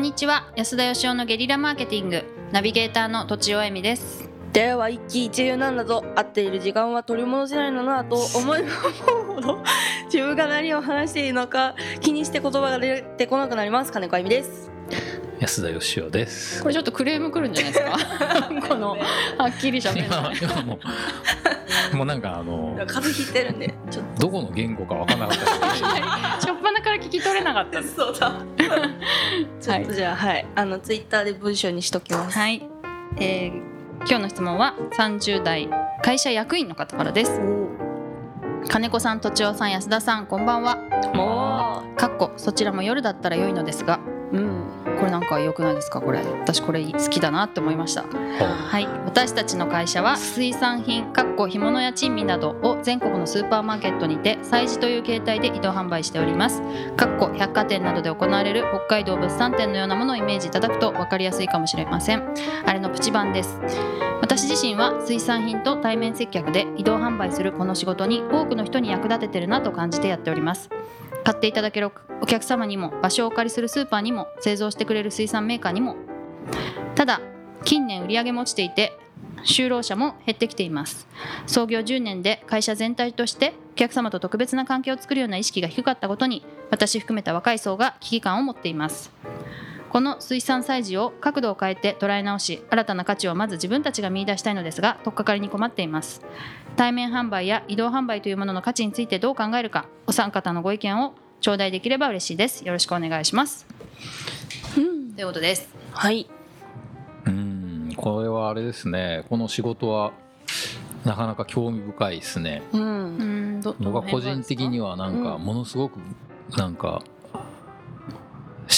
んにちは。安田義雄のゲリラマーケティング。ナビゲーターの土地尾恵美です。では一喜一憂なんだぞ。合っている時間は取り戻せないのだなと 思い思うほど自分が何を話しているのか気にして言葉が出てこなくなります。金子あゆみです安田義雄です。これちょっとクレームくるんじゃないですか？このはっきりしゃべる今今もうもうなんかあの風邪ひいてるんでちょっどこの言語かわからなかったしょっぱなから聞き取れなかった。とそうだ。ちょっとじゃあはい。あのツイッターで文章にしときます。はい、えー今日の質問は30代会社役員の方からです。金子さん、とちおさん、安田さん、こんばんはもかっこそちらも夜だったら良いのですがううんこれなんか良くないですか？これ。私これ好きだなって思いました。はい、私たちの会社は水産品かっこ干物や珍味などを全国のスーパーマーケットにて催事という形態で移動販売しております。かっこ百貨店などで行われる北海道物産展のようなものをイメージいただくと分かりやすいかもしれません。あれのプチ版です。私自身は水産品と対面接客で移動販売するこの仕事に多くの人に役立ててるなと感じてやっております買っていただけるお客様にも場所をお借りするスーパーにも製造してくれる水産メーカーにも。ただ近年売り上げも落ちていて就労者も減ってきています。創業10年で会社全体としてお客様と特別な関係を作るような意識が低かったことに私含めた若い層が危機感を持っています。この水産催事を角度を変えて捉え直し新たな価値をまず自分たちが見出したいのですが取っかかりに困っています。対面販売や移動販売というものの価値についてどう考えるかお三方のご意見を頂戴できれば嬉しいです。よろしくお願いします。うんということです。はい。うんこれはあれですね。この仕事はなかなか興味深いですね。うん。僕は個人的にはなんかうん。ものすごくなんか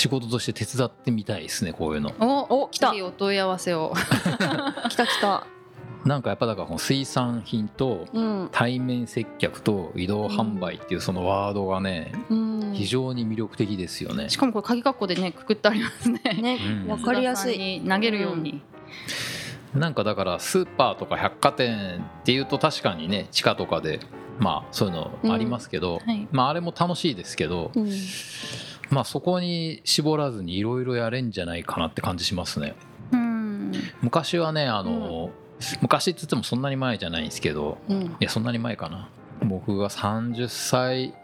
仕事として手伝ってみたいですねこういうの。おお来た。お問い合わせを。来た来た。なんかやっぱだからこの水産品とうん。対面接客と移動販売っていうそのワードがねうん。非常に魅力的ですよね。しかもこれ鍵括弧でねくくってありますね。ねうん。わかりやすい。投げるように、なんかだからスーパーとか百貨店っていうと確かにね地下とかでまあそういうのありますけど、はい。まああれも楽しいですけど、うんまあそこに絞らずにいろいろやれんじゃないかなって感じしますね。うん。昔はねあの、昔って言ってもそんなに前じゃないんですけどうん。いやそんなに前かな。僕が30歳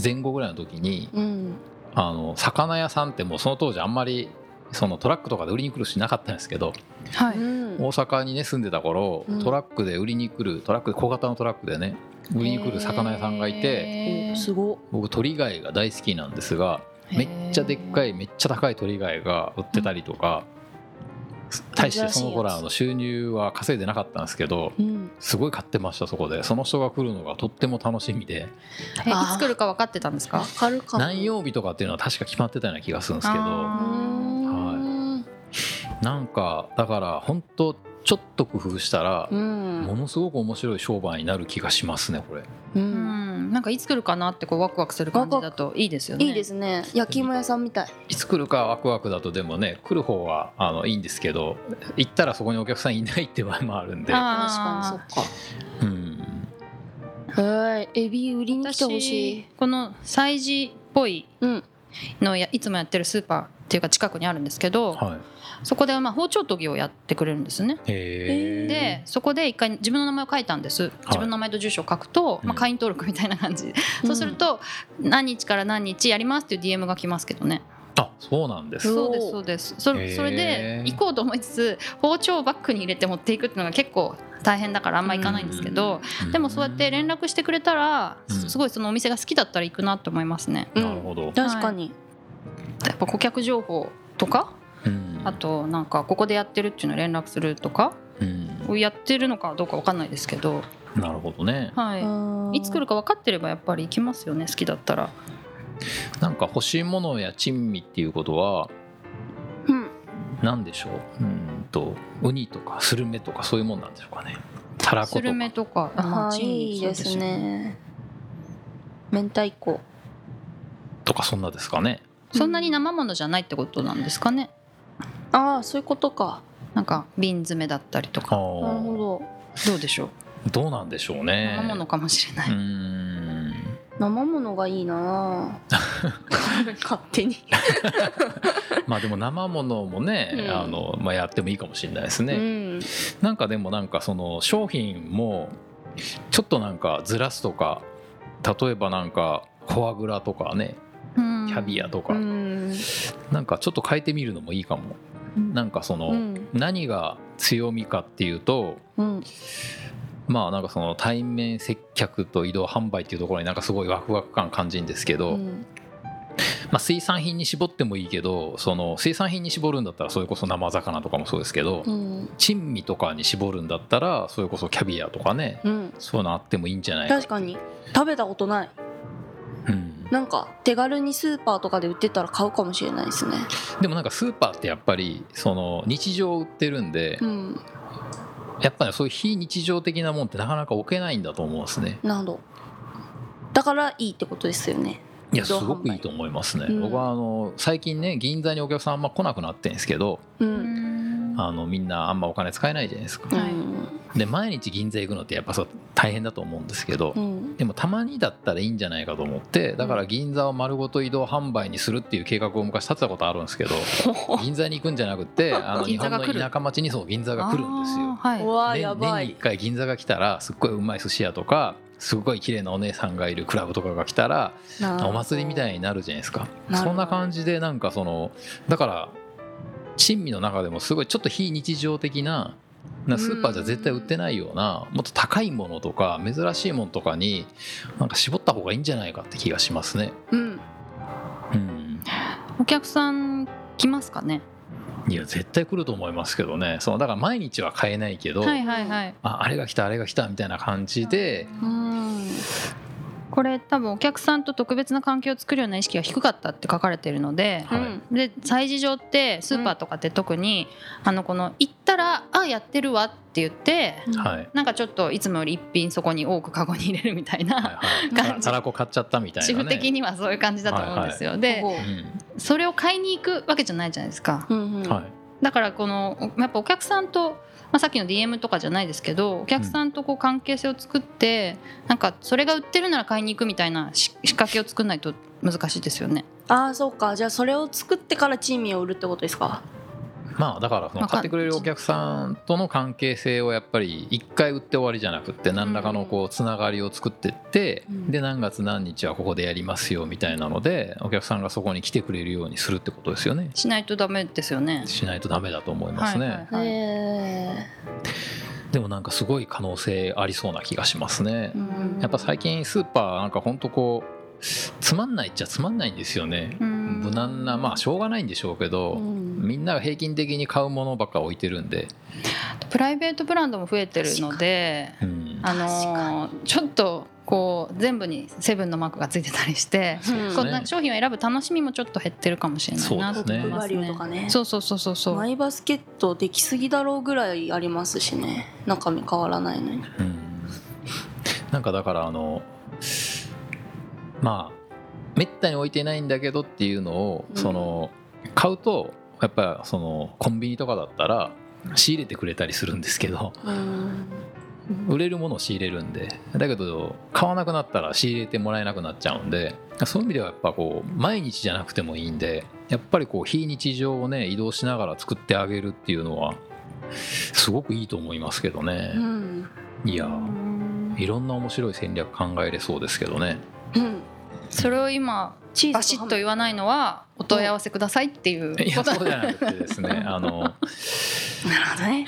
前後ぐらいの時にうん。あの魚屋さんってもうその当時あんまりそのトラックとかで売りに来る人いなかったんですけどはい、うん。大阪にね住んでた頃うん。トラックで売りに来るトラックで小型のトラックでね売りに来る魚屋さんがいてへー。僕鳥貝が大好きなんですがめっちゃでっかいめっちゃ高い鳥貝が売ってたりとか大してその頃あの収入は稼いでなかったんですけどうん。すごい買ってましたそこで。その人が来るのがとっても楽しみで。えいつ来るか分かってたんですか？わかるかも。何曜日とかっていうのは確か決まってたような気がするんですけうど。あんなんかだから本当ちょっと工夫したらうん。ものすごく面白い商売になる気がしますねこれ。ううんんなんかいつ来るかなってこうワクワクする感じだといいですよね。いいですね。焼き芋屋さんみたい。いつ来るかワクワクだとでもね来る方はあのいいんですけど行ったらそこにお客さんいないって場合もあるんで、あ確かにそっか。うん、はいエビ売りに来てほし私いこの催事っぽいうん。のをやいつもやってるスーパーっていうか近くにあるんですけど、はい。そこでまあ包丁研ぎをやってくれるんですね。へえでそこで一回自分の名前を書いたんです。自分の名前と住所を書くと、まあ、うん。会員登録みたいな感じ。で、そうすると何日から何日やりますっていう DM が来ますけどね。あそうなんです。そうですそうです。それそれで行こうと思いつつ包丁をバッグに入れて持っていくっていうのが結構大変だからあんま行かないんですけど、でもそうやって連絡してくれたら、うん。すごいそのお店が好きだったら行くなと思いますね。なるほど、確かにやっぱ顧客情報とかうん。あとなんかここでやってるっていうのを連絡するとかうん。やってるのかどうかわかんないですけど、なるほどね。はい、いつ来るか分かってればやっぱり行きますよね好きだったら。なんか欲しいものや珍味っていうことはうん。何でしょう？うんとウニとかスルメとかそういうもんなんでしょうかね。たらことか。スルメとか。まああ珍味いいですね。明太子。とかそんなですかねそんなに生ものじゃないってことなんですかね。ああそういうことか。なんか瓶詰めだったりとあかなるほーど。どうでしょう？どうなんでしょうね。生ものかもしれなうい、ん。生ものがいいな 勝手に。まあでも生ものもね、うん。あのまあ、やってもいいかもしれないですね、うん。なんかでもなんかその商品もちょっとなんかずらすとか例えばなんかフォアグラとかねャビアとか、うん。なんかちょっと変えてみるのもいいかも。なんかその、うん。何が強みかっていうとうん。まあなんかその対面接客と移動販売っていうところになんかすごいワクワク感感じるんですけど、うん。まあ、水産品に絞ってもいいけどその水産品に絞るんだったらそれこそ生魚とかもそうですけど、うん。珍味とかに絞るんだったらそれこそキャビアとかねうん。そういうのあってもいいんじゃないか確かに。食べたことない。うん、なんか手軽にスーパーとかで売ってたら買うかもしれないですね。でもなんかスーパーってやっぱりその日常売ってるんで、うん。やっぱりそういう非日常的なもんってなかなか置けないんだと思うんですね。なるほど。だからいいってことですよね。いやすごくいいと思いますね、うん。僕はあの最近ね銀座にお客さんあんま来なくなってんですけどうん。あのみんなあんまお金使えないじゃないですか。うはい。んで毎日銀座行くのってやっぱそう大変だと思うんですけど、うん。でもたまにだったらいいんじゃないかと思ってだから銀座を丸ごと移動販売にするっていう計画を昔立てたことあるんですけど 銀座に行くんじゃなくてあの日本の田舎町にそう銀座が来るんですよ。はい。年に1回銀座が来たらすっごいうまい寿司屋とかすごい綺麗なお姉さんがいるクラブとかが来たらお祭りみたいになるじゃないですか。そんな感じでなんかそのだから珍味の中でもすごいちょっと非日常的ななスーパーじゃ絶対売ってないようなもっと高いものとか珍しいものとかになんか絞った方がいいんじゃないかって気がしますね。うん。うん、お客さん来ますかね？いや絶対来ると思いますけどね。そのだから毎日は買えないけど、はいはいはい。ああれが来たあれが来たみたいな感じでうんこれ多分お客さんと特別な関係を作るような意識が低かったって書かれてるのではい。うんで催事場ってスーパーとかって特に、あのこの行ったら「あやってるわ」って言ってはい。なんかちょっといつもより一品そこに多くカゴに入れるみたいな、感じ。たらこ買っちゃったみたいなね。主婦的にはそういう感じだと思うんですよ、でうんそれを買いに行くわけじゃないじゃないですか。うんうん。はいだからこのやっぱお客さんと、まあ、さっきの DM とかじゃないですけどお客さんとこう関係性を作って、なんかそれが売ってるなら買いに行くみたいなし仕掛けを作らないと難しいですよね。ああそうかじゃあそれを作ってからチーミーを売るってことですか？まあだからその買ってくれるお客さんとの関係性をやっぱり一回売って終わりじゃなくって何らかのこうつながりを作ってってうん。で何月何日はここでやりますよみたいなのでお客さんがそこに来てくれるようにするってことですよね。しないとダメですよね。しないとダメだと思いますね、はいはいはい。へでもなんかすごい可能性ありそうな気がしますね。やっぱ最近スーパーなんかほんとこうつまんないっちゃつまんないんですよね。うん。無難なまあしょうがないんでしょうけど、うん。みんなが平均的に買うものばっか置いてるんで、プライベートブランドも増えてるので、うんあのーちょっとこう全部にセブンのマークがついてたりして、うんこ商品を選ぶ楽しみもちょっと減ってるかもしれないなと思いトップバリューますね。と。かねそうそうそうそうそう。マイバスケットできすぎだろうぐらいありますしね中身変わらないのにうんなんかだからあのまあめったに置いてないんだけどっていうのをうん。その買うとやっぱそのコンビニとかだったら仕入れてくれたりするんですけどうん。売れるものを仕入れるんでだけど買わなくなったら仕入れてもらえなくなっちゃうんでそういう意味ではやっぱこう毎日じゃなくてもいいんでやっぱりこう非日常をね移動しながら作ってあげるっていうのはすごくいいと思いますけどね。うん。いやいろんな面白い戦略考えれそうですけどねうん。それを今チーズバシッと言わないのはお問い合わせくださいっていういやことそうじゃなくてですね あの。なるほどね。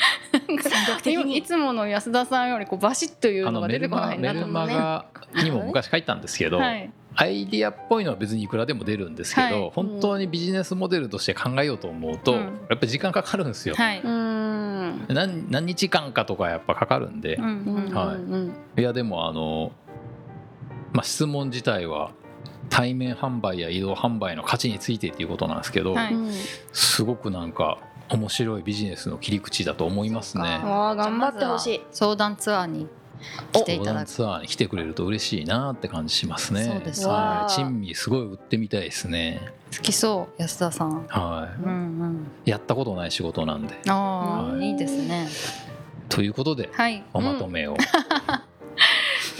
いつもの安田さんよりこうバシッというあのメルのが出てこマメルないなと思にも昔書いたんですけど、はい。アイディアっぽいのは別にいくらでも出るんですけど、はい。本当にビジネスモデルとして考えようと思うと、うん。やっぱり時間かかるんですよ。はい。うん。何何日間かとかやっぱかかるんで、うん。うんはいうん。いやでもあの、まあ、質問自体は対面販売や移動販売の価値についてっていうことなんですけど、はいうんすごくなんか面白いビジネスの切り口だと思いますね。頑張ってほしい相談ツアーに来てい横ただく。断ツアーに来てくれると嬉しいなって感じしますね。そうですねはい。珍味すごい売ってみたいですね。好きそう安田さん。はうんうん。い。やったことない仕事なんで。ああ、はいいいですね。ということではい。おまとめを。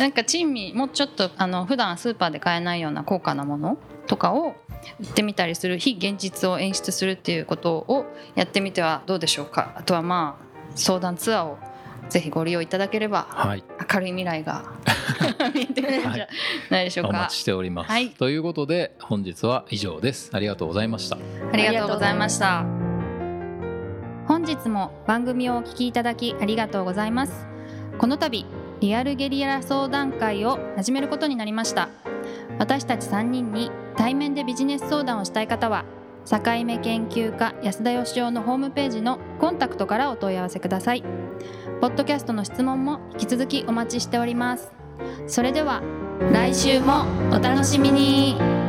なんか珍味もうちょっとあの普段スーパーで買えないような高価なものとかを売ってみたりする非現実を演出するっていうことをやってみてはどうでしょうか。あとはまあ相談ツアーをぜひご利用いただければ。はい。明るい。未来が見えてくるんじゃない。でしょうか、お待ちしております、はい。とい。うことで本日は以上です。ありがとうござい。ましたありがとうござい。ました本日も番組をお聞きい。ただきありがとうござい。ます。この度リアルゲリラ相談会を始めることになりました。私たち3人に対面でビジネス相談をしたい方は境目研究家安田義雄のホームページのコンタクトからお問い合わせください。ポッドキャストの質問も引き続きお待ちしております。それでは来週もお楽しみに。